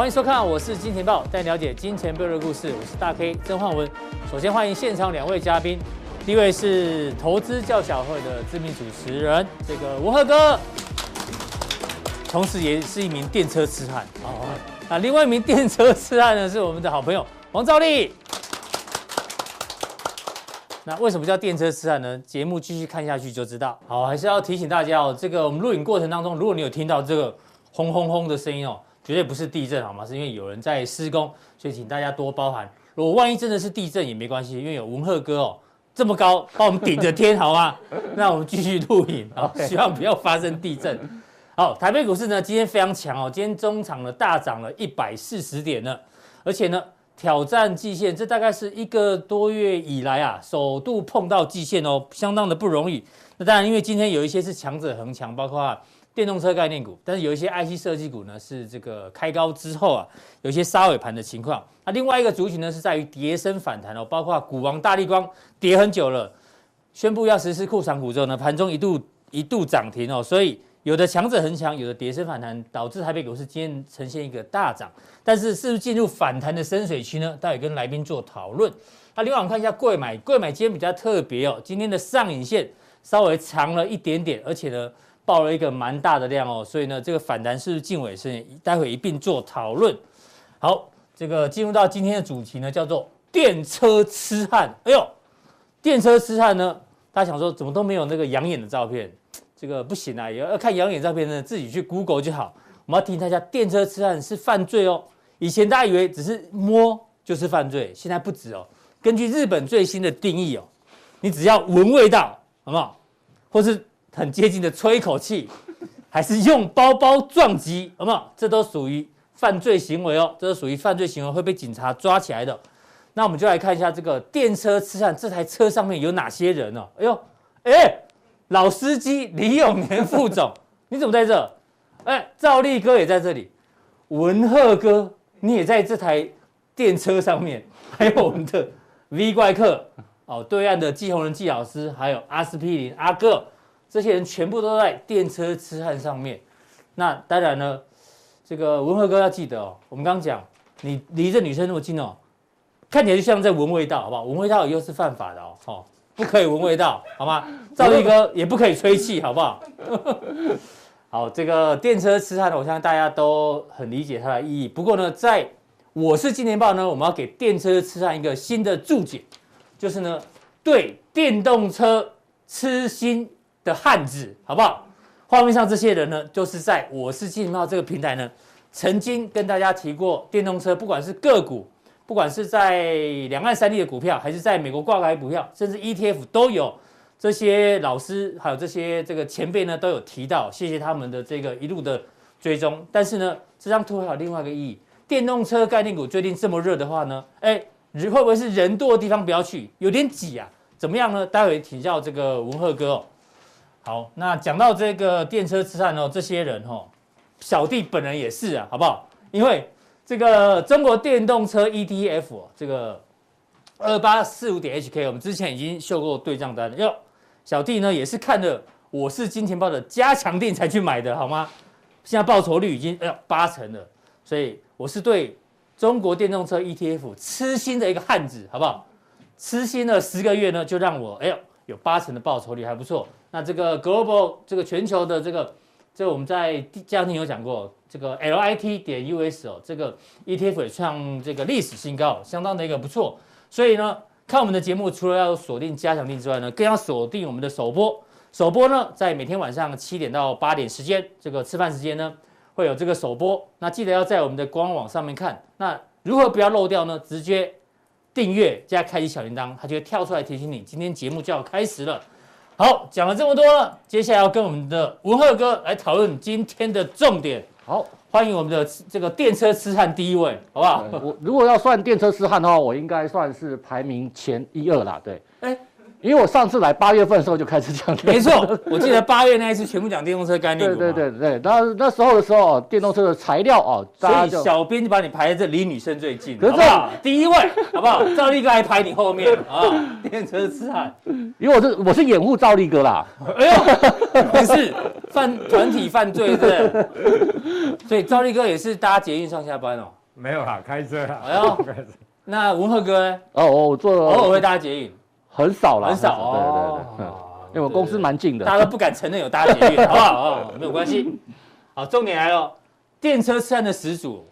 欢迎收看，我是金钱豹，带你了解金钱背后的故事。我是大 K 曾焕文。首先欢迎现场两位嘉宾，第一位是投资教小会的知名主持人，这个吴赫哥，同时也是一名电车痴汉。哦，那另外一名电车痴汉呢，是我们的好朋友王兆立。那为什么叫电车痴汉呢？节目继续看下去就知道。好，还是要提醒大家哦，这个我们录影过程当中，如果你有听到这个轰轰轰的声音哦。绝对不是地震好吗？是因为有人在施工，所以请大家多包涵。如果万一真的是地震也没关系，因为有文鹤哥哦这么高帮我们顶着天，好吗？那我们继续录影，好，希望不要发生地震。好，台北股市呢今天非常强哦，今天中场呢大涨了一百四十点呢，而且呢挑战季线，这大概是一个多月以来啊首度碰到季线哦，相当的不容易。那当然，因为今天有一些是强者恒强，包括啊。电动车概念股，但是有一些 IC 设计股呢，是这个开高之后啊，有一些杀尾盘的情况。那另外一个族群呢，是在于跌升反弹哦，包括股王大力光跌很久了，宣布要实施库藏股之后呢，盘中一度一度涨停哦，所以有的强者恒强，有的跌升反弹，导致台北股市今天呈现一个大涨。但是是不是进入反弹的深水区呢？待会跟来宾做讨论。那另外我们看一下柜买，柜买今天比较特别哦，今天的上影线稍微长了一点点，而且呢。爆了一个蛮大的量哦，所以呢，这个反弹是不是近尾声？待会一并做讨论。好，这个进入到今天的主题呢，叫做电车痴汉。哎呦，电车痴汉呢，大家想说怎么都没有那个养眼的照片？这个不行啊，要要看养眼照片呢，自己去 Google 就好。我们要提醒大家，电车痴汉是犯罪哦。以前大家以为只是摸就是犯罪，现在不止哦。根据日本最新的定义哦，你只要闻味道，好不好？或是很接近的吹一口气，还是用包包撞击，好不好？这都属于犯罪行为哦，这都属于犯罪行为会被警察抓起来的。那我们就来看一下这个电车痴汉，这台车上面有哪些人哦？哎呦，哎，老司机李永年副总，你怎么在这？哎，赵立哥也在这里，文赫哥你也在这台电车上面，还有我们的 V 怪客哦，对岸的季鸿仁季老师，还有阿司匹林阿哥。这些人全部都在电车痴汉上面，那当然呢，这个文赫哥要记得哦，我们刚刚讲，你离这女生那么近哦，看起来就像在闻味道，好不好？闻味道又是犯法的哦，哦，不可以闻味道，好吗？兆立哥也不可以吹气，好不好？好，这个电车痴汉，我相信大家都很理解它的意义。不过呢，在我是金年报呢，我们要给电车痴汉一个新的注解，就是呢，对电动车痴心。的汉子好不好？画面上这些人呢，就是在我是金钱爆这个平台呢，曾经跟大家提过电动车，不管是个股，不管是在两岸三地的股票，还是在美国挂牌股票，甚至 ETF 都有这些老师，还有这些这个前辈呢，都有提到，谢谢他们的这个一路的追踪。但是呢，这张图还有另外一个意义，电动车概念股最近这么热的话呢，哎，会不会是人多的地方不要去，有点挤啊？怎么样呢？待会请教这个文赫哥哦。好，那讲到这个电车痴汉哦，这些人哦，小弟本人也是啊，好不好？因为这个中国电动车 ETF 这个二八四五点 HK，我们之前已经秀过对账单了哟。小弟呢也是看了我是金钱豹的加强錠才去买的，好吗？现在报酬率已经哎呀八成了，所以我是对中国电动车 ETF 痴心的一个汉子，好不好？痴心了十个月呢，就让我哎呦有八成的报酬率，还不错。那这个 global 这个全球的这个，这我们在家庭有讲过，这个 LIT 点 US 哦，这个 ETF 也创这个历史新高，相当的一个不错。所以呢，看我们的节目，除了要锁定加强錠之外呢，更要锁定我们的首播。首播呢，在每天晚上七点到八点时间，这个吃饭时间呢，会有这个首播。那记得要在我们的官网上面看。那如何不要漏掉呢？直接订阅加开启小铃铛，它就会跳出来提醒你，今天节目就要开始了。好，讲了这么多了，接下来要跟我们的文鹤哥来讨论今天的重点。好，欢迎我们的这个电车痴汉第一位，好不好？我如果要算电车痴汉的话，我应该算是排名前一二啦。对，哎，因为我上次来八月份的时候就开始讲，没错，我记得八月那一次全部讲电动车概念股。对对对对，那那时候的时候，电动车的材料哦，所以小编就把你排在这离女生最近，可是好不好？第一位，好不好？赵立哥还排你后面啊，电车痴汉，因为我是我是掩护赵立哥啦。哎呦，不是犯团体犯罪是不是？所以赵立哥也是搭捷运上下班哦。没有啦，开车啦。哎呦，那文赫哥呢？哦，我做了偶尔会搭捷运。很少了，很少哦。对对对，因为我公司蛮近的，大家都不敢承认有搭捷运，好不好？哦，没有关系。好，重点来了，电车痴汉的始祖，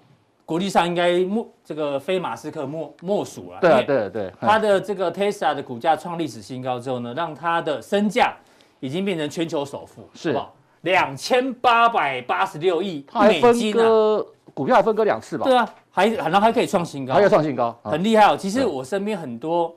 国际上应该莫这个非马斯克莫莫属了。对啊，对对。他的这个 Tesla 的股价创历史新高之后呢，让他的身价已经变成全球首富，是吧两千八百八十六亿美金啊！股票还分割两次吧？对啊，还然后还可以创新高，还可以创新高，很厉害哦。其实我身边很多。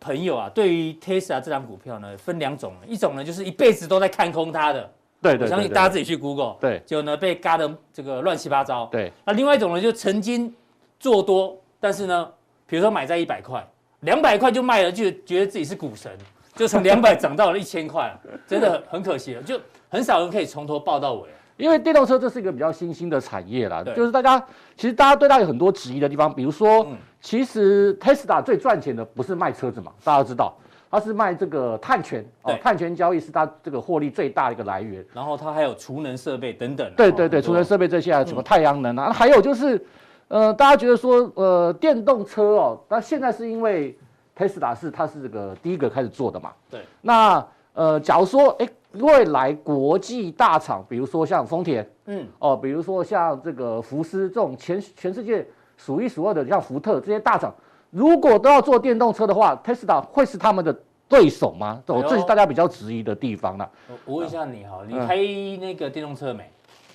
朋友啊，对于 Tesla 这张股票呢，分两种，一种呢就是一辈子都在看空它的，对对，我相信大家自己去 Google，对，结果呢被嘎的这个乱七八糟，对。那另外一种呢，就曾经做多，但是呢，比如说买在一百块，两百块就卖了，就觉得自己是股神，就从两百涨到了一千块，真的很可惜了，就很少人可以从头抱到尾。因为电动车这是一个比较新兴的产业啦，就是大家其实大家对它有很多质疑的地方，比如说，其实 Tesla 最赚钱的不是卖车子嘛，大家都知道，它是卖这个碳权哦，碳权交易是它这个获利最大的一个来源。然后它还有储能设备等等。对对对，储能设备这些啊，什么太阳能啊，还有就是，呃，大家觉得说，呃，电动车哦，那现在是因为 Tesla 是它是这个第一个开始做的嘛。对。那呃，假如说，哎。未来国际大厂，比如说像丰田，嗯，哦，比如说像这个福斯这种全全世界数一数二的，像福特这些大厂，如果都要做电动车的话，Tesla 会是他们的对手吗？哦，这是大家比较质疑的地方了。我问一下你哈，你开那个电动车没？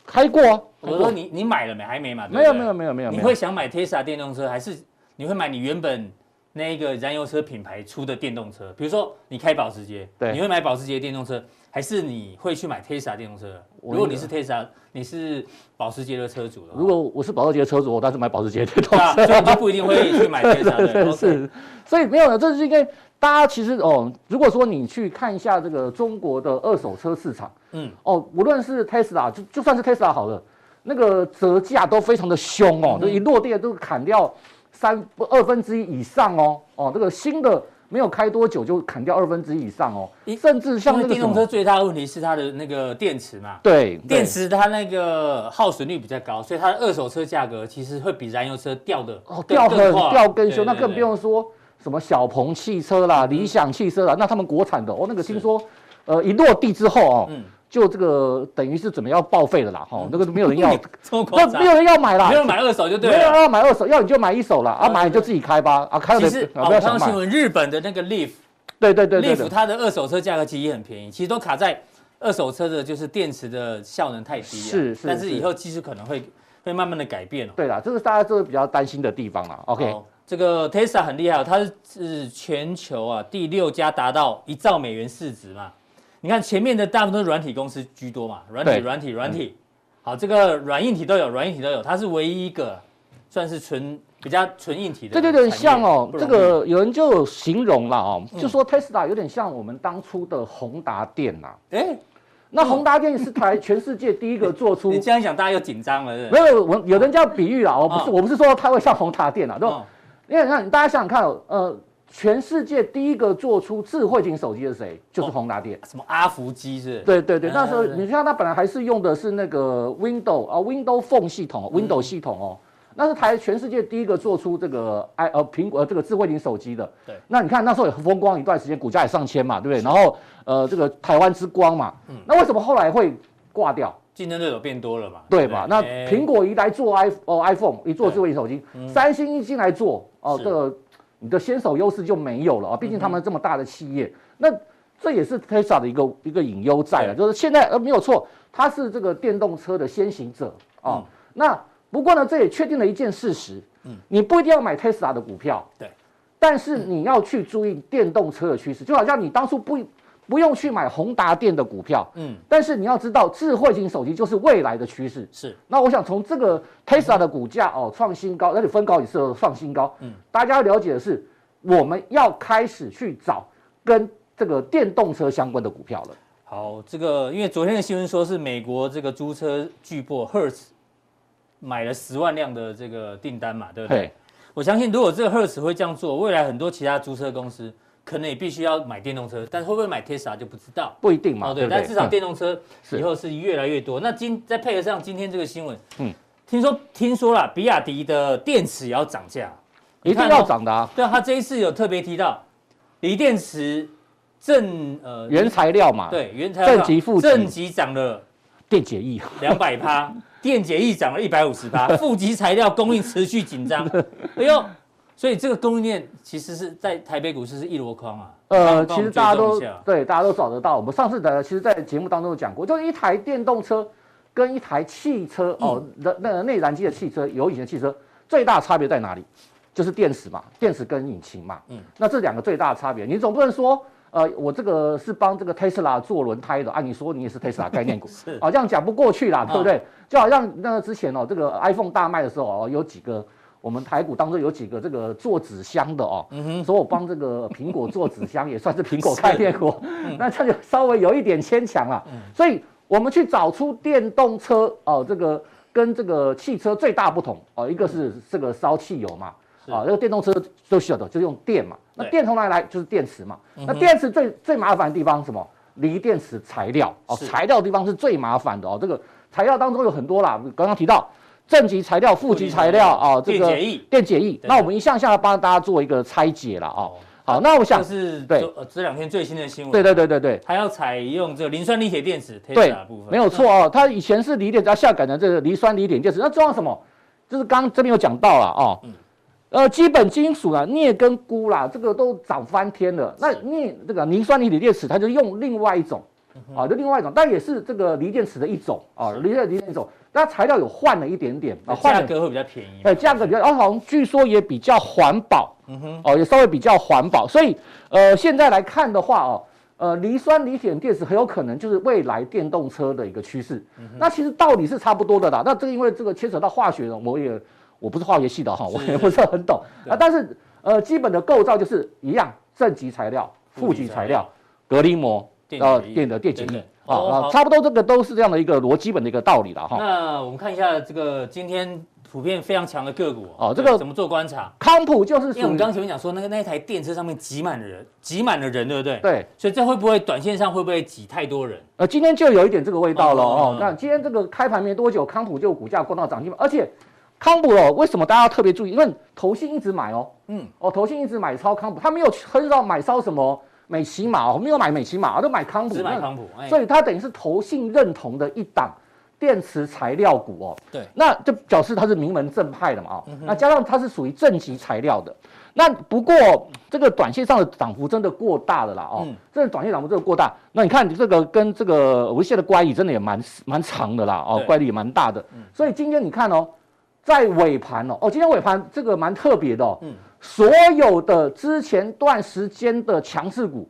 开过啊。我说你你买了没？还没嘛？没有没有没有没有。你会想买 Tesla 电动车，还是你会买你原本那个燃油车品牌出的电动车？比如说你开保时捷，对，你会买保时捷电动车？还是你会去买 Tesla 电动车？如果你是 Tesla，你是保时捷的车主的话，如果我是保时捷的车主，我当然是买保时捷电动车，所以你就不一定会去买 Tesla 的。是，所以没有了，这是因为大家其实哦，如果说你去看一下这个中国的二手车市场，嗯，哦，无论是 Tesla，就就算是 Tesla 好了，那个折价都非常的凶哦，就一落地都砍掉三二分之一以上哦，哦，这个新的。没有开多久就砍掉二分之一以上哦，甚至像那个电动车最大的问题是它的那个电池嘛，对，电池它那个耗损率比较高，所以它的二手车价格其实会比燃油车掉的哦，掉很掉更凶，那更不用说什么小鹏汽车啦、理想汽车啦，那他们国产的哦，那个听说呃一落地之后哦。就这个等于是准备要报废了啦，哈，那个没有人要，那没有人要买啦，没有人买二手就对了，没有人要买二手，要你就买一手了，啊，买你就自己开吧，啊，开了。其实我看到新闻，日本的那个 Leaf，对对对，Leaf 它的二手车价格其实也很便宜，其实都卡在二手车的就是电池的效能太低了，是是，但是以后技术可能会会慢慢的改变哦。对啦，这是大家都比较担心的地方啦。OK，这个 Tesla 很厉害，它是全球啊第六家达到一兆美元市值嘛。你看前面的大部分都是软体公司居多嘛，软体、软体、软体，好，这个软硬体都有，软硬体都有，它是唯一一个算是纯比较纯硬体的。这就有点像哦，这个有人就有形容了哦，就说 Tesla 有点像我们当初的宏达电呐。哎，那宏达电是台 全世界第一个做出。你这样讲，大家又紧张了。没有，我有人叫比喻啦，我不是，我不是说它会像宏达电啊，对吧？因为你看，大家想想看，呃。全世界第一个做出智慧型手机的是谁？就是宏达电。什么阿福机是？对对对，那时候你看它本来还是用的是那个 Windows 啊，Windows Phone 系统，Windows 系统哦，那是台全世界第一个做出这个 i 呃苹果这个智慧型手机的。对。那你看那时候也风光一段时间，股价也上千嘛，对不对？然后呃这个台湾之光嘛，嗯。那为什么后来会挂掉？竞争对手变多了嘛？对吧？那苹果一来做 i 哦 iPhone 一做智慧型手机，三星一进来做哦这个。你的先手优势就没有了啊！毕竟他们这么大的企业，嗯、那这也是 Tesla 的一个一个隐忧在了，就是现在呃没有错，它是这个电动车的先行者啊。嗯、那不过呢，这也确定了一件事实，嗯，你不一定要买 Tesla 的股票，对，但是你要去注意电动车的趋势，就好像你当初不。不用去买宏达电的股票，嗯，但是你要知道，智慧型手机就是未来的趋势。是，那我想从这个 Tesla 的股价哦创新高，而且分高也是创新高，嗯，大家要了解的是，我们要开始去找跟这个电动车相关的股票了。好，这个因为昨天的新闻说是美国这个租车巨擘 Hertz 买了十万辆的这个订单嘛，对不对？对，我相信如果这个 Hertz 会这样做，未来很多其他租车公司可能也必须要买电动车，但是会不会买 Tesla 就不知道，不一定嘛。哦，对，但至少电动车以后是越来越多。那今再配合上今天这个新闻，嗯，听说听说了，比亚迪的电池也要涨价，一定要涨的啊。对啊，他这一次有特别提到锂电池。正呃原材料嘛，对原材料，正极负极，正极涨了电解液。两百趴，电解液涨了一百五十趴，负极材料供应持续紧张，哎呦，所以这个供应链其实是在台北股市是一箩筐啊。呃，其实大家都对大家都找得到，我们上次的其实在节目当中有讲过，就是一台电动车跟一台汽车哦，那那个内燃机的汽车，有引擎汽车最大差别在哪里？就是电池嘛，电池跟引擎嘛，嗯，那这两个最大的差别，你总不能说。呃，我这个是帮这个特斯拉做轮胎的，按、啊、你说你也是特斯拉概念股，是啊，这样讲不过去啦，对不对？就好像那个之前哦，这个 iPhone 大卖的时候哦，有几个我们台股当中有几个这个做纸箱的哦，嗯，所以我帮这个苹果做纸箱也算是苹果概念股，嗯、那这就稍微有一点牵强了。嗯、所以我们去找出电动车哦，这个跟这个汽车最大不同哦，一个是这个烧汽油嘛。啊，这个电动车都需要的，就是用电嘛。那电从哪里来？就是电池嘛。那电池最最麻烦的地方是什么？锂电池材料哦，材料的地方是最麻烦的哦。这个材料当中有很多啦，刚刚提到正极材料、负极材料啊，这个电解液。电解液。那我们一项项来帮大家做一个拆解了哦。好，那我想是对这两天最新的新闻。对对对对对，它要采用这个磷酸锂铁电池。对，没有错哦。它以前是锂电池，它下改成这个磷酸锂铁电池。那重要什么？就是刚刚这边有讲到了哦。呃，基本金属啊，镍跟钴啦，这个都涨翻天了。那镍这个磷酸锂锂电池，它就用另外一种，啊，就另外一种，但也是这个锂电池的一种啊，锂电锂电池一种，但材料有换了一点点啊，价格会比较便宜。对，价格比较，哦，好像据说也比较环保，嗯哼，哦，也稍微比较环保。所以，呃，现在来看的话哦，呃，磷酸锂铁电池很有可能就是未来电动车的一个趋势。那其实道理是差不多的啦。那这个因为这个牵扯到化学的，我也。我不是化学系的哈，我也不是很懂啊。但是呃，基本的构造就是一样，正极材料、负极材料、隔离膜、呃电的电解液啊，差不多这个都是这样的一个逻基本的一个道理了哈。那我们看一下这个今天普遍非常强的个股哦，这个怎么做观察？康普就是，因为我们刚前面讲说那个那一台电车上面挤满了人，挤满了人，对不对？对，所以这会不会短线上会不会挤太多人？呃，今天就有一点这个味道了哦。那今天这个开盘没多久，康普就股价攻到涨停板，而且。康普哦，为什么大家要特别注意？因为投信一直买哦，嗯，哦，投信一直买超康普，他没有很少买超什么美琪玛我，没有买美琪玛，都买康普，只买康普，所以它等于是投信认同的一档电池材料股哦，对，那就表示它是名门正派的嘛，哦，嗯、那加上它是属于正极材料的，那不过这个短线上的涨幅真的过大了啦，哦，嗯、这个短线涨幅真的过大，那你看你这个跟这个无线的乖离真的也蛮蛮长的啦，哦，对。乖离也蛮大的，嗯、所以今天你看哦。在尾盘哦，哦，今天尾盘这个蛮特别的哦，嗯，所有的之前段时间的强势股，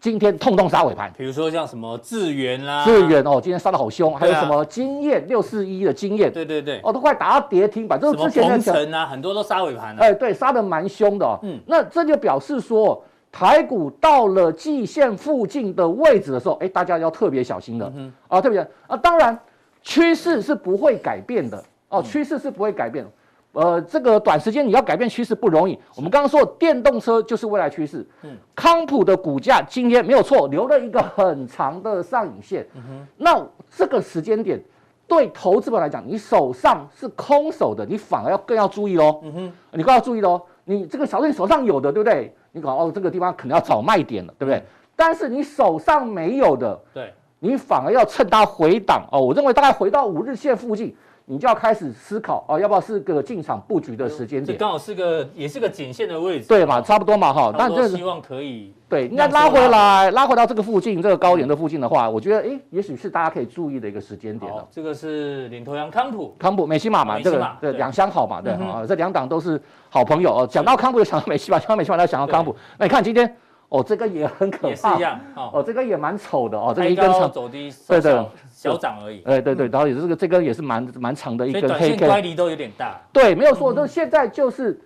今天痛痛杀尾盘。比如说像什么智源啦，智源哦，今天杀的好凶，还有什么经验六四一的经验，对对对，哦，都快打到跌停板，这是之前的强啊，很多都杀尾盘了。哎，对，杀的蛮凶的哦，嗯，那这就表示说台股到了季线附近的位置的时候，哎，大家要特别小心的，嗯哼，啊，特别啊，当然趋势是不会改变的。哦，趋势是不会改变，呃，这个短时间你要改变趋势不容易。我们刚刚说电动车就是未来趋势。嗯，康普的股价今天没有错，留了一个很长的上影线。嗯哼，那这个时间点对投资者来讲，你手上是空手的，你反而要更要注意喽。嗯哼，你更要注意喽。你这个小你手上有的，对不对？你搞哦，这个地方可能要找卖点了，对不对？但是你手上没有的，对，你反而要趁它回档哦。我认为大概回到五日线附近。你就要开始思考啊，要不要是个进场布局的时间点？刚好是个，也是个颈线的位置，对嘛？差不多嘛，哈。但这希望可以对，应该拉回来，拉回到这个附近，这个高点的附近的话，我觉得，哎，也许是大家可以注意的一个时间点了。这个是领头羊康普，康普美西玛嘛，这个对两相好嘛，对啊，这两档都是好朋友哦。讲到康普就想到美西玛，讲到美琪玛就想到康普。那你看今天。哦，这个也很可怕，一样哦，这个也蛮丑的哦，这个一根长走低，对对，小涨而已，哎对对，然后也是这个这根也是蛮蛮长的一根黑 K，乖离都有点大，对，没有错，就现在就是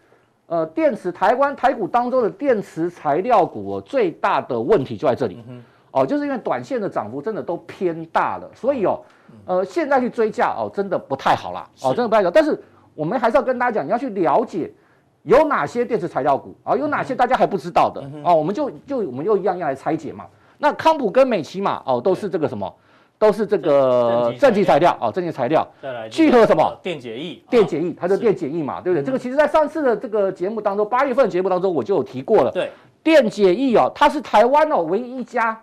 呃，电池台湾台股当中的电池材料股、哦、最大的问题就在这里，嗯、哦，就是因为短线的涨幅真的都偏大了，所以哦，呃，现在去追价哦，真的不太好啦，哦，真的不太好。但是我们还是要跟大家讲，你要去了解有哪些电池材料股啊、哦，有哪些大家还不知道的啊、嗯哦，我们就就我们又一样样来拆解嘛。那康普跟美琪玛哦，都是这个什么？都是这个正极材料啊，正极材料。再来聚合什么？电解液。电解液，它就电解液嘛，对不对？这个其实在上次的这个节目当中，八月份节目当中我就有提过了。对，电解液哦，它是台湾哦唯一一家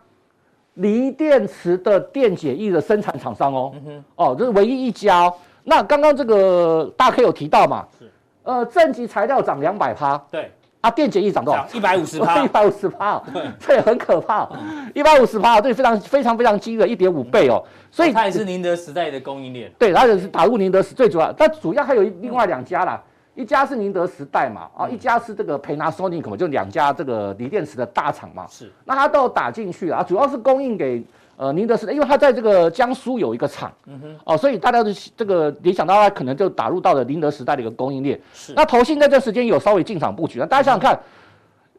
锂电池的电解液的生产厂商哦。嗯哼。哦，这是唯一一家哦。那刚刚这个大 K 有提到嘛？是。呃，正极材料涨两百趴。对。啊，电解液涨多少？一百五十趴，一百五十趴，这也 很可怕。一百五十趴，对非常非常非常惊人，一点五倍哦。所以它也是宁德时代的供应链。对，它也是打入宁德时最主要，但主要还有另外两家啦，一家是宁德时代嘛，啊，一家是这个 Panasonic 嘛，就两家这个锂电池的大厂嘛。是，那它都打进去啊，主要是供应给。呃，宁德时代，因为他在这个江苏有一个厂，嗯哼，哦，所以大家都这个联想到它可能就打入到了宁德时代的一个供应链。是，那投信在这时间有稍微进场布局，那大家想想看，嗯、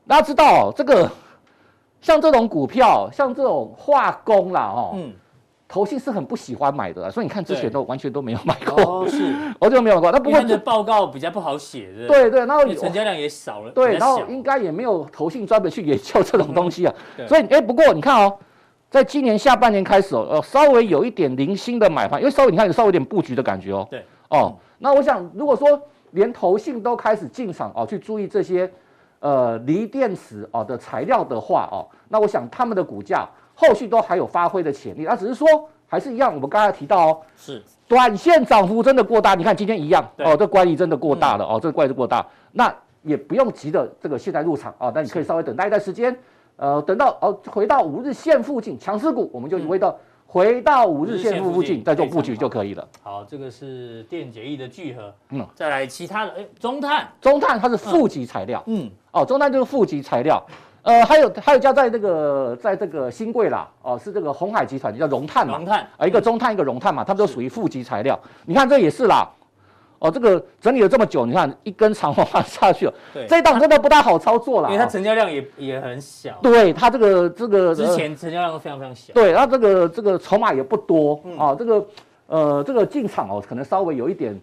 大家知道哦，这个像这种股票，像这种化工啦，哦，嗯，投信是很不喜欢买的，所以你看之前都完全都没有买过，哦、是，我就没有买过。那不过这报告比较不好写，对对，然后成交量也少了，对，然后应该也没有投信专门去研究这种东西啊，嗯、所以哎，不过你看哦。在今年下半年开始哦，呃，稍微有一点零星的买盘，因为稍微你看有稍微有点布局的感觉哦。对。哦，那我想如果说连投信都开始进场哦，去注意这些呃锂电池哦的材料的话哦，那我想他们的股价后续都还有发挥的潜力。那只是说还是一样，我们刚才提到哦，是短线涨幅真的过大。你看今天一样哦，这乖离真的过大了哦，这个乖离过大，那也不用急着这个现在入场啊，那你可以稍微等待一段时间。呃，等到哦，回到五日线附近强势股，我们就回到、嗯、回到五日线附近再做布局就可以了。好，这个是电解液的聚合，嗯，再来其他的，哎，中碳，中碳它是负极材料，嗯，哦，中碳就是负极材料，呃，还有还有家在那个在这个新贵啦，哦，是这个鸿海集团叫荣碳嘛，荣碳，啊、呃，一个中碳一个荣碳嘛，它们都属于负极材料，你看这也是啦。哦，这个整理了这么久，你看一根长红下去了，对，这一档真的不大好操作了，因为它成交量也也很小。对，它这个这个之前成交量都非常非常小。对，它这个这个筹码也不多啊，这个呃这个进场哦，可能稍微有一点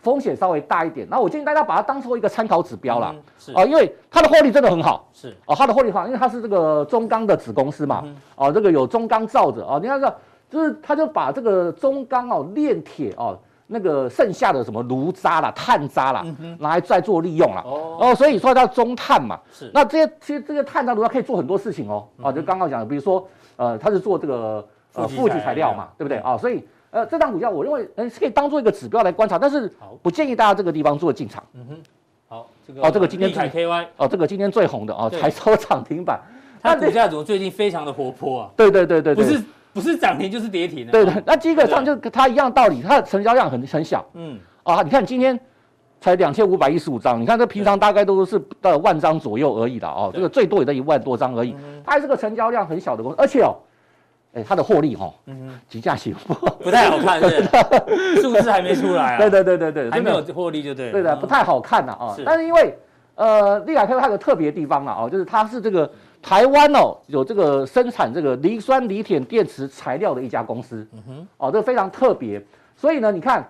风险稍微大一点。那我建议大家把它当做一个参考指标啦，是。啊，因为它的获利真的很好，是。哦，它的获利好，因为它是这个中钢的子公司嘛，哦，这个有中钢罩着。哦，你看这就是它就把这个中钢哦炼铁哦。那个剩下的什么炉渣啦、碳渣啦，拿来再做利用了哦，所以说它中碳嘛，是。那这些其实这些碳渣炉渣可以做很多事情哦，啊，就刚刚讲的，比如说呃，它是做这个呃负极材料嘛，对。不对？啊？所以呃，这档股票我认为呃是可以当做一个指标来观察，但是不建议大家这个地方做进场。嗯哼，好，这个哦，这个今天最 KY 哦，这个今天最红的哦，才收涨停板，它股价怎么最近非常的活泼啊？对对对对，不是。不是涨停就是跌停的。对的，那基本上就它一样道理，它的成交量很很小。嗯，啊，你看今天才两千五百一十五张，你看这平常大概都是到万张左右而已的哦，这个最多也在一万多张而已。它是个成交量很小的公司，而且哦，哎，它的获利哈，嗯，股价起伏不太好看，是 数字还没出来啊。对对对对对，还没有获利就对。对的，不太好看呐啊。但是因为呃，利凯科它有个特别地方啊，哦，就是它是这个。台湾哦，有这个生产这个磷酸锂铁电池材料的一家公司，嗯哼，哦，这个非常特别。所以呢，你看，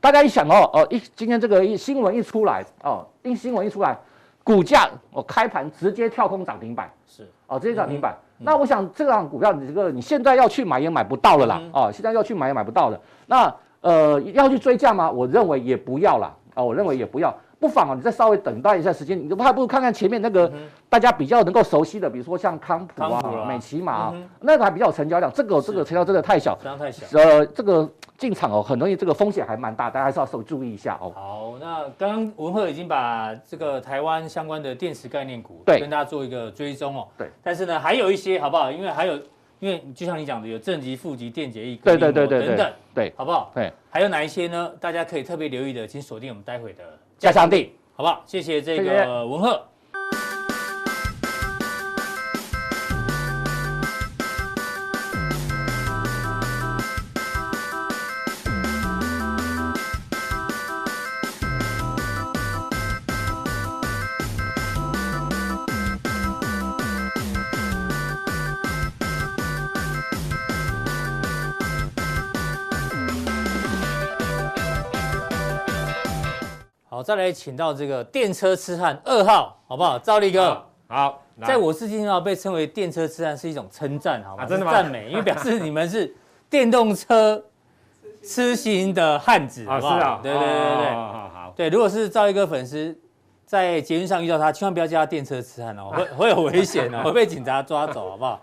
大家一想哦，哦，一今天这个一新闻一出来，哦，一新闻一出来，股价哦开盘直接跳空涨停板，是，哦，直接涨停板。嗯、那我想这档股票，你这个你现在要去买也买不到了啦，嗯、哦，现在要去买也买不到了。那呃，要去追价吗？我认为也不要啦，啊、哦，我认为也不要。不妨啊，你再稍微等待一下时间，你还不如看看前面那个大家比较能够熟悉的，比如说像康普啊、普美琪玛啊，嗯、那个还比较有成交量。这个这个成交真的太小，这样太小。呃，这个进场哦，很容易这个风险还蛮大，大家还是要稍微注意一下哦。好，那刚刚文鹤已经把这个台湾相关的电池概念股对跟大家做一个追踪哦。对。但是呢，还有一些好不好？因为还有，因为就像你讲的，有正极、负极、电解液、对对对对等等，对，好不好？对。还有哪一些呢？大家可以特别留意的，请锁定我们待会的加强地。好不好？谢谢这个文鹤。好，再来请到这个电车痴汉二号，好不好？赵立哥，好，在我世界上被称为电车痴汉是一种称赞，好吗？啊、真的吗？赞美，因为表示你们是电动车痴心的汉子，好不好？啊、对对对对对，好好好。对，如果是赵立哥粉丝，在捷运上遇到他，千万不要叫他电车痴汉哦，会会有危险哦，会被警察抓走，好不好？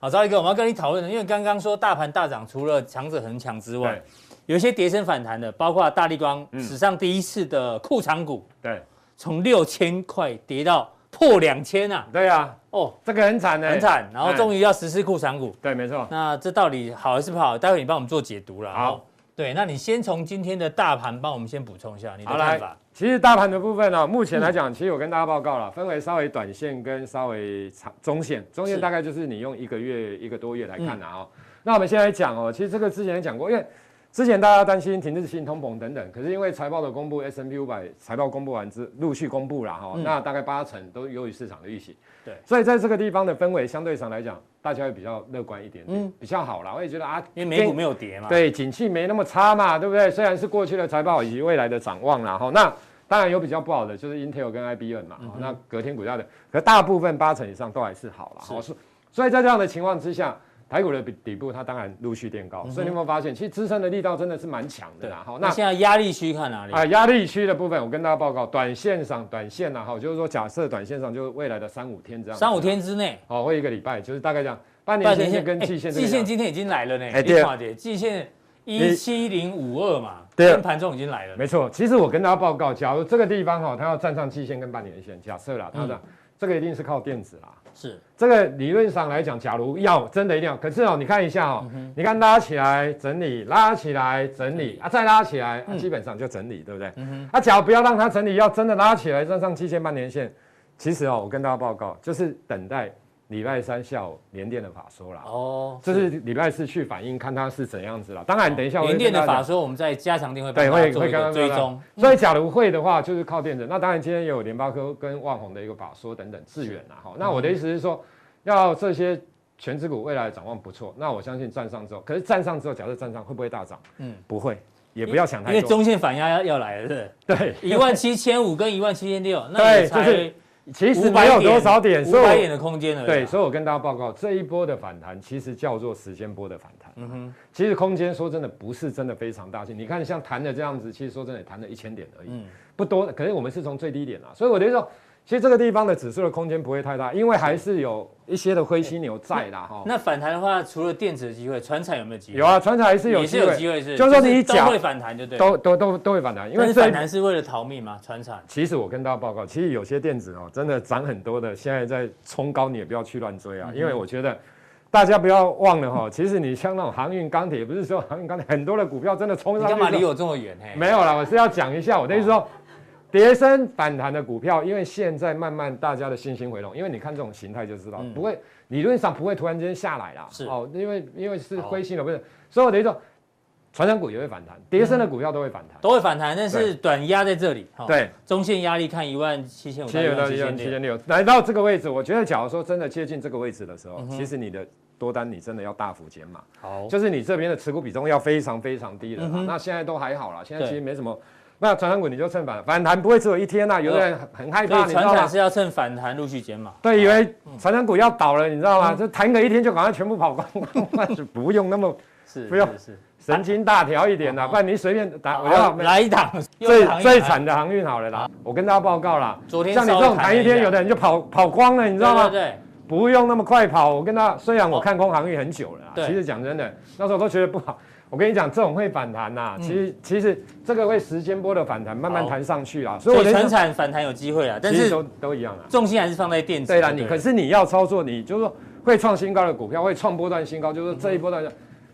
好，赵立哥，我们要跟你讨论的，因为刚刚说大盘大涨，除了强者恒强之外。有一些跌升反弹的，包括大立光史上第一次的库藏股，对，从六千块跌到破两千啊，对啊，哦，这个很惨的，很惨，然后终于要实施库藏股，对，没错。那这到底好还是不好？待会你帮我们做解读了。好，对，那你先从今天的大盘帮我们先补充一下你的看法。其实大盘的部分呢，目前来讲，其实我跟大家报告了，分为稍微短线跟稍微长中线，中线大概就是你用一个月一个多月来看的啊。那我们先来讲哦，其实这个之前也讲过，因为。之前大家担心停滞性通膨等等，可是因为财报的公布，S&P 五百财报公布完之陆续公布了哈，嗯、那大概八成都优于市场的预期。对，所以在这个地方的氛围相对上来讲，大家会比较乐观一点点，嗯、比较好啦。我也觉得啊，因为美股没有跌嘛，对，景气没那么差嘛，对不对？虽然是过去的财报以及未来的展望啦哈，那当然有比较不好的，就是 Intel 跟 IBM 嘛，嗯、那隔天股价的，可大部分八成以上都还是好了。好是，所以在这样的情况之下。台股的底部，它当然陆续垫高，所以你有没有发现，其实支撑的力道真的是蛮强的啦。好，那现在压力区看哪里？啊，压力区的部分，我跟大家报告，短线上，短线呐，哈，就是说，假设短线上，就是未来的三五天这样。三五天之内，哦，或一个礼拜，就是大概这样。半年线跟季线，季线今天已经来了呢。哎，对，季线一七零五二嘛，对，盘中已经来了。没错，其实我跟大家报告，假如这个地方哈，它要站上季线跟半年线，假设啦，它的这个一定是靠电子啦。是这个理论上来讲，假如要真的一定要，可是哦，你看一下哦，嗯、你看拉起来整理，拉起来整理、嗯、啊，再拉起来，嗯、啊，基本上就整理，对不对？嗯、啊，假如不要让它整理，要真的拉起来站上七千半年线，其实哦，我跟大家报告，就是等待。礼拜三下午联电的法说啦，哦，这是礼拜四去反映，看它是怎样子了。当然，等一下联电的法说，我们在加强电会对会会跟追踪。所以，假如会的话，就是靠电子。那当然，今天也有联发科跟旺宏的一个法说等等致远啦。好，那我的意思是说，要这些权值股未来的展望不错。那我相信站上之后，可是站上之后，假设站上会不会大涨？嗯，不会，也不要想太多，因为中线反压要要来了，是对，一万七千五跟一万七千六，那也才。其实没有多少点，五百点的空间了。对，所以我跟大家报告，这一波的反弹其实叫做时间波的反弹。嗯哼，其实空间说真的不是真的非常大。你看像弹的这样子，其实说真的弹了一千点而已，嗯，不多。可是我们是从最低点啊，所以我等于说。其实这个地方的指数的空间不会太大，因为还是有一些的灰犀牛在啦哈。那反弹的话，除了电子的机会，船产有没有机会？有啊，船产还是有机会。也是有机会是，就是说你讲都会反弹就对。都都都都会反弹，因为反弹是为了逃命嘛，船产？其实我跟大家报告，其实有些电子哦，真的涨很多的，现在在冲高，你也不要去乱追啊，因为我觉得大家不要忘了哈，其实你像那种航运钢铁，不是说航运钢铁很多的股票真的冲上干嘛离我这么远？没有啦，我是要讲一下，我的意思说。跌升反弹的股票，因为现在慢慢大家的信心回笼，因为你看这种形态就知道，嗯、不会理论上不会突然间下来啦。是哦，因为因为是灰心的，不是，所以我等于说，传产股也会反弹，跌升的股票都会反弹，都会反弹，但是短压在这里。对，对中线压力看一万七千五到一万七千六，来到这个位置，我觉得假如说真的接近这个位置的时候，嗯、其实你的多单你真的要大幅减码。好，就是你这边的持股比重要非常非常低的。嗯、那现在都还好啦，现在其实没什么。那传产股你就趁反反弹不会只有一天呐，有的人很害怕，你知道吗？是要趁反弹陆续减码。对，以为传产股要倒了，你知道吗？就弹个一天就赶快全部跑光，不用那么 是不用是神经大条一点的，不然你随便打。我要来一档最最惨的航运好了啦，我跟大家报告啦，昨天像你这种弹一天，有的人就跑跑光了，你知道吗？对，不用那么快跑。我跟他虽然我看空航运很久了，其实讲真的，那时候都觉得不好。我跟你讲，这种会反弹呐，其实其实这个会时间波的反弹，慢慢弹上去啊。所以传产反弹有机会啊，但是都都一样啊。重心还是放在电子。对啦，你可是你要操作，你就是说会创新高的股票，会创波段新高，就是这一波段，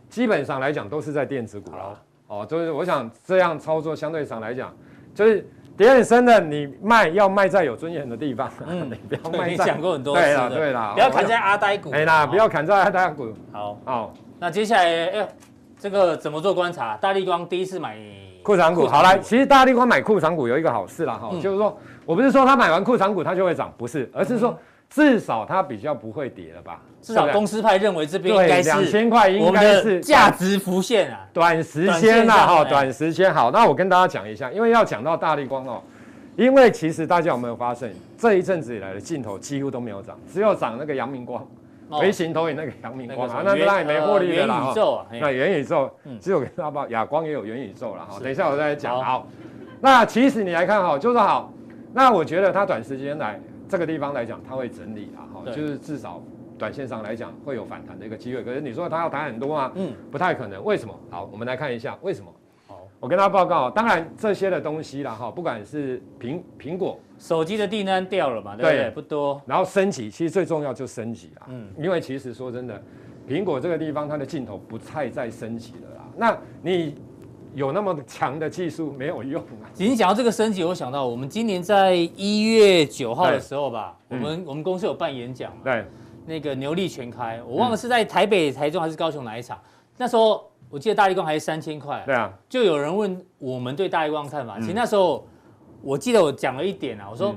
基本上来讲都是在电子股了。哦，就是我想这样操作，相对上来讲，就是跌很深的，你卖要卖在有尊严的地方。嗯，你不要卖在。讲过很多次。对啦，对啦，不要砍在阿呆股。哎啦，不要砍在阿呆股。好，好，那接下来，哎。这个怎么做观察？大力光第一次买库藏股，好来，其实大力光买库藏股有一个好事啦，哈，就是说我不是说他买完库藏股他就会涨，不是，而是说至少它比较不会跌了吧？至少公司派认为这边应该是两千块，应该是价值浮现啊，短时间啦，哈，短时间好。那我跟大家讲一下，因为要讲到大力光哦，因为其实大家有没有发现，这一阵子以来的镜头几乎都没有涨，只有涨那个阳明光。微型投影那个阳明光啊，那当然也没获利的啦。那元宇宙，只有跟大家报亚光也有元宇宙了哈。等一下我再讲。好，那其实你来看哈，就是好。那我觉得它短时间来这个地方来讲，它会整理啊，哈，就是至少短线上来讲会有反弹的一个机会。可是你说它要弹很多吗？嗯，不太可能。为什么？好，我们来看一下为什么。我跟他报告，当然这些的东西啦，哈，不管是苹苹果手机的订单掉了嘛，对不对？不多。然后升级，其实最重要就升级啦，嗯，因为其实说真的，苹果这个地方它的镜头不太再升级了啦。那你有那么强的技术没有用啊。你讲到这个升级，我想到我们今年在一月九号的时候吧，我们我们公司有办演讲，对，那个牛力全开，我忘了是在台北、台中还是高雄哪一场，那时候。我记得大力光还是三千块，对啊，就有人问我们对大力光看法。其实那时候我记得我讲了一点啊，我说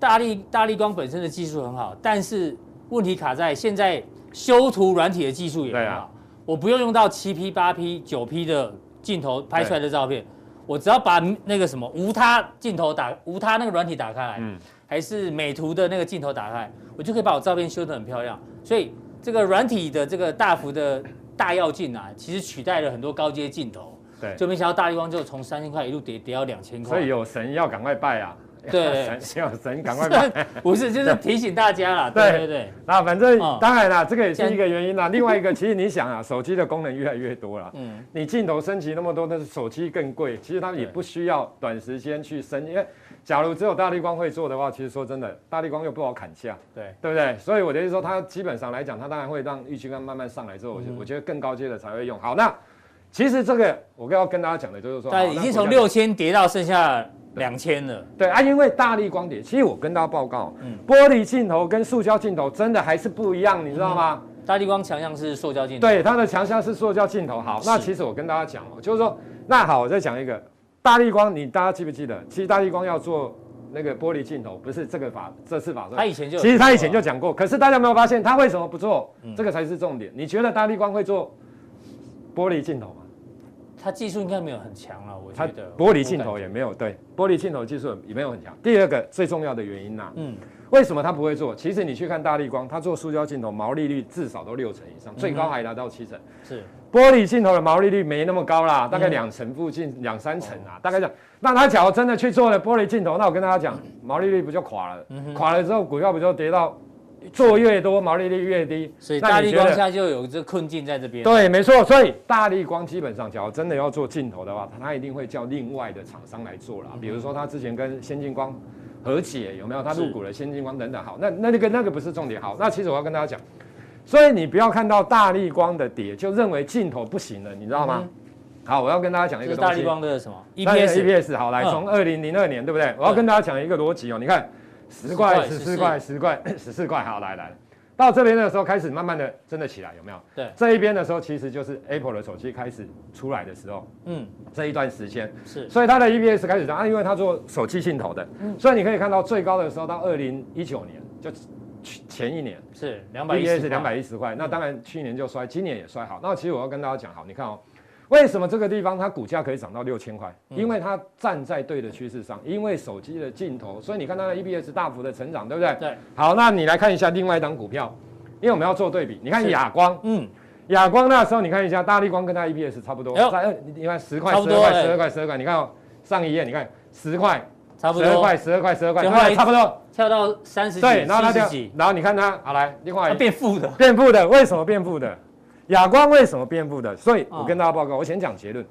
大力大力光本身的技术很好，但是问题卡在现在修图软体的技术也很好。我不用用到七 P、八 P、九 P 的镜头拍出来的照片，我只要把那个什么无他镜头打无他那个软体打开来，还是美图的那个镜头打开，我就可以把我照片修得很漂亮。所以这个软体的这个大幅的。大药镜啊，其实取代了很多高阶镜头，对，就没想到大立光就从三千块一路跌跌到两千块，所以有神要赶快拜啊！对，神有神赶快拜，不是就是提醒大家啦，对对。对。那反正当然啦，这个也是一个原因啦。另外一个，其实你想啊，手机的功能越来越多了，嗯，你镜头升级那么多，但是手机更贵，其实它也不需要短时间去升，因为。假如只有大立光会做的话，其实说真的，大立光又不好砍价，对对不对？所以我的意思说，它基本上来讲，它当然会让玉金刚慢慢上来之后，我我觉得更高阶的才会用。好，那其实这个我要跟大家讲的就是说，对，已经从六千跌到剩下两千了。对啊，因为大立光跌，其实我跟大家报告，嗯，玻璃镜头跟塑胶镜头真的还是不一样，你知道吗？大立光强项是塑胶镜头，对，它的强项是塑胶镜头。好，那其实我跟大家讲哦，就是说，那好，我再讲一个。大力光，你大家记不记得？其实大力光要做那个玻璃镜头，不是这个法，这次法。他以前就其实他以前就讲过，可是大家没有发现他为什么不做？嗯、这个才是重点。你觉得大力光会做玻璃镜头吗？他技术应该没有很强了，我觉得。玻璃镜头也没有对，玻璃镜头技术也没有很强。第二个最重要的原因呢、啊？嗯。为什么他不会做？其实你去看大立光，他做塑胶镜头毛利率至少都六成以上，最高还达到七成。是玻璃镜头的毛利率没那么高啦，大概两成附近，两三成啊，大概这样。那他假如真的去做了玻璃镜头，那我跟大家讲，毛利率不就垮了？垮了之后股票不就跌到做越多毛利率越低？所以大立光现在就有这困境在这边。对，没错。所以大立光基本上，假如真的要做镜头的话，它一定会叫另外的厂商来做啦。比如说它之前跟先进光。和解有没有？它入股了先进光等等。好，那那那个那个不是重点。好，那其实我要跟大家讲，所以你不要看到大立光的跌就认为镜头不行了，你知道吗？好，我要跟大家讲一个东西。大立光的什么？EPS，EPS。好，来，从二零零二年，对不对？我要跟大家讲一个逻辑哦。你看，十块、十四块、十块、十四 块。好，来来。到这边的时候开始慢慢的真的起来，有没有？对，这一边的时候其实就是 Apple 的手机开始出来的时候，嗯，这一段时间是，所以它的 EPS 开始涨啊，因为它做手机镜头的，嗯，所以你可以看到最高的时候到二零一九年，就前一年是两百 EPS 两百一十块，那当然去年就衰，今年也衰好。那其实我要跟大家讲，好，你看哦。为什么这个地方它股价可以涨到六千块？因为它站在对的趋势上，因为手机的镜头，所以你看它的 EPS 大幅的成长，对不对？对。好，那你来看一下另外一档股票，因为我们要做对比。你看亚光，嗯，亚光那时候你看一下，大力光跟它 EPS 差不多，在二你看十块、十二块、十二块、十二块，你看上一页，你看十块，差不多，十二块、十二块、十二块，差不多，跳到三十几、对，然后它就，然后你看它，好来，另外变负的，变负的，为什么变负的？亚光为什么变负的？所以我跟大家报告，我先讲结论。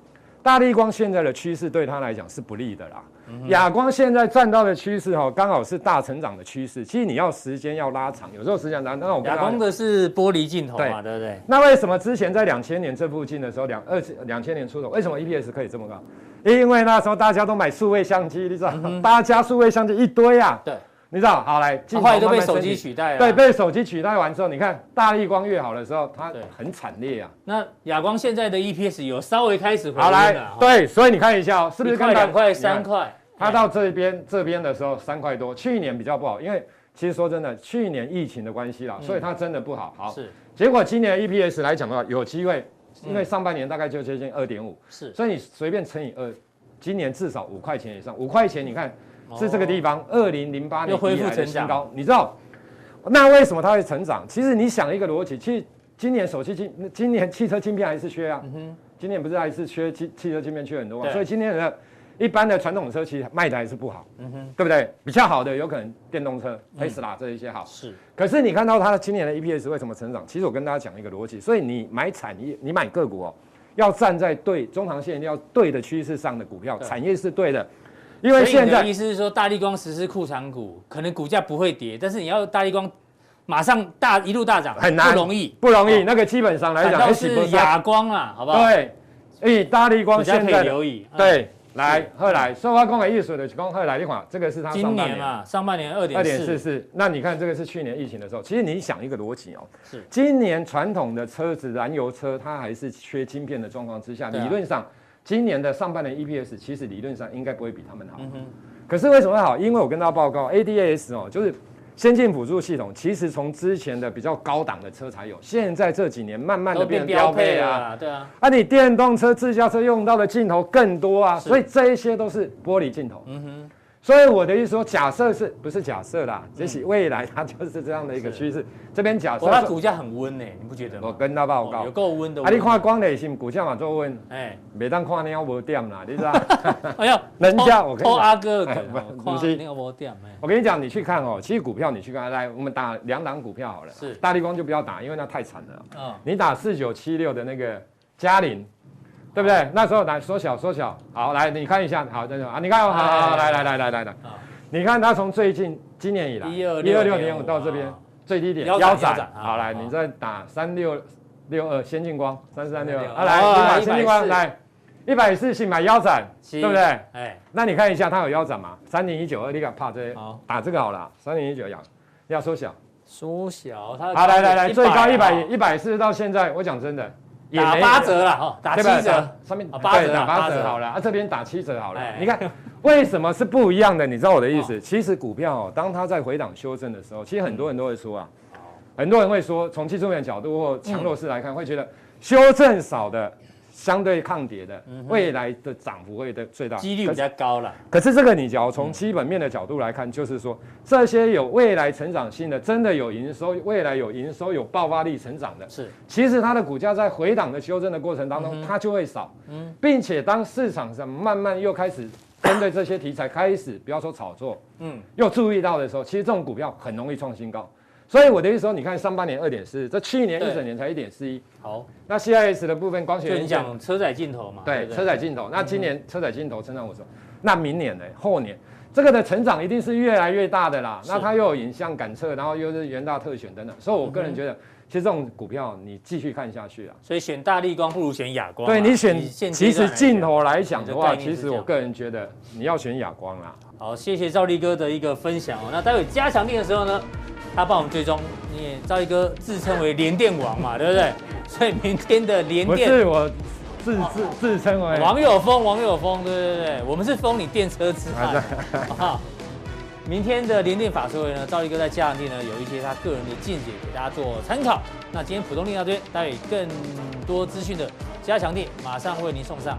大力光现在的趋势对他来讲是不利的啦。亚光现在赚到的趋势哈，刚好是大成长的趋势。其实你要时间要拉长，有时候时间长。那我亚光的是玻璃镜头嘛，对不对？那为什么之前在两千年这附近的时候，两二两千年出头，为什么 EPS 可以这么高？因为那时候大家都买数位相机，你知道，大家数位相机一堆啊。对。你知道，好来，镜头都被手机取代了。对，被手机取代完之后，你看大力光越好的时候，它很惨烈啊。那亚光现在的 EPS 有稍微开始回好来，对，所以你看一下哦，是不是看？两块、三块。它到这边这边的时候三块多，去年比较不好，因为其实说真的，去年疫情的关系啦，所以它真的不好。好，是。结果今年 EPS 来讲的话，有机会，因为上半年大概就接近二点五，是。所以你随便乘以二，今年至少五块钱以上。五块钱，你看是这个地方，二零零八年恢复成新高。你知道，那为什么它会成长？其实你想一个逻辑，其实今年手机晶，今年汽车晶片还是缺啊。嗯。今年不是还是缺汽汽车晶片缺很多吗？所以今年的。一般的传统车其实卖的还是不好，嗯哼，对不对？比较好的有可能电动车，特斯拉这一些好。是，可是你看到它的今年的 EPS 为什么成长？其实我跟大家讲一个逻辑，所以你买产业，你买个股哦，要站在对中长线要对的趋势上的股票，产业是对的。因为现在意思是说，大立光实施库藏股，可能股价不会跌，但是你要大立光马上大一路大涨，很难，不容易，不容易。那个基本上来讲，是哑光啊，好不好？对，哎，大立光现在留意，对。来，后来说话讲的意思的，讲后来的话，这个是他上半年啊，上半年二点二点四四。那你看这个是去年疫情的时候，其实你想一个逻辑哦，是今年传统的车子燃油车，它还是缺晶片的状况之下，理论上今年的上半年 EPS 其实理论上应该不会比他们好。可是为什么会好？因为我跟大家报告，ADAS 哦，就是。先进辅助系统其实从之前的比较高档的车才有，现在这几年慢慢的变标配啊，对啊，啊你电动车、自驾车用到的镜头更多啊，所以这一些都是玻璃镜头。嗯哼。所以我的意思说，假设是不是假设啦？也许未来它就是这样的一个趋势。这边假设，它股价很温呢，你不觉得吗？我跟他报告，有够温的。啊，你看光磊性股价嘛做温，哎，每当看你要无点啦，你知道？哎呀，人家我跟阿哥，不是那个无点我跟你讲，你去看哦，其实股票你去看，来我们打两档股票好了。是。大立光就不要打，因为那太惨了。嗯。你打四九七六的那个嘉陵。对不对？那时候来缩小缩小，好来你看一下，好，这种啊，你看，好好好，来来来来来来，你看它从最近今年以来，一二六年五到这边最低点腰斩，好来，你再打三六六二先进光三三六二，啊来，你把先进光来一百四新买腰斩，对不对？哎，那你看一下它有腰斩吗？三零一九二，你敢怕这打这个好了，三零一九要要缩小，缩小它。好来来来，最高一百一百四到现在，我讲真的。打八折了哈，打七折，上面八折打八折好了啊，这边打七折好了。你看为什么是不一样的？你知道我的意思？其实股票哦，当它在回档修正的时候，其实很多人都会说啊，很多人会说，从技术面角度或强弱势来看，会觉得修正少的。相对抗跌的，未来的涨幅会的最大，几率比较高了。可是这个你只要从基本面的角度来看，就是说这些有未来成长性的，真的有营收，未来有营收有爆发力成长的，是，其实它的股价在回档的修正的过程当中，它就会少，嗯，并且当市场上慢慢又开始针对这些题材开始，不要说炒作，嗯，又注意到的时候，其实这种股票很容易创新高。所以我的意思说，你看上半年二点四，这去年一整年才一点四一。好，那 CIS 的部分光学元件，讲车载镜头嘛？对，车载镜头。那今年车载镜头成长我说，那明年呢？后年这个的成长一定是越来越大的啦。那它又有影像感测，然后又是元大特选等等。所以我个人觉得，其实这种股票你继续看下去啊。所以选大立光不如选亚光。对你选，其实镜头来讲的话，其实我个人觉得你要选亚光啦。好，谢谢赵力哥的一个分享哦。那待会加强錠的时候呢？他帮我们追踪，你也兆力哥自称为联电王嘛，对不对？所以明天的联电不是我自自自称为王有丰，王有丰，对对对，我们是封你电车之汉。好，明天的联电法说会呢，赵力哥在加强錠呢有一些他个人的见解给大家做参考。那今天普通錠到这边，待会更多资讯的加强錠马上为您送上。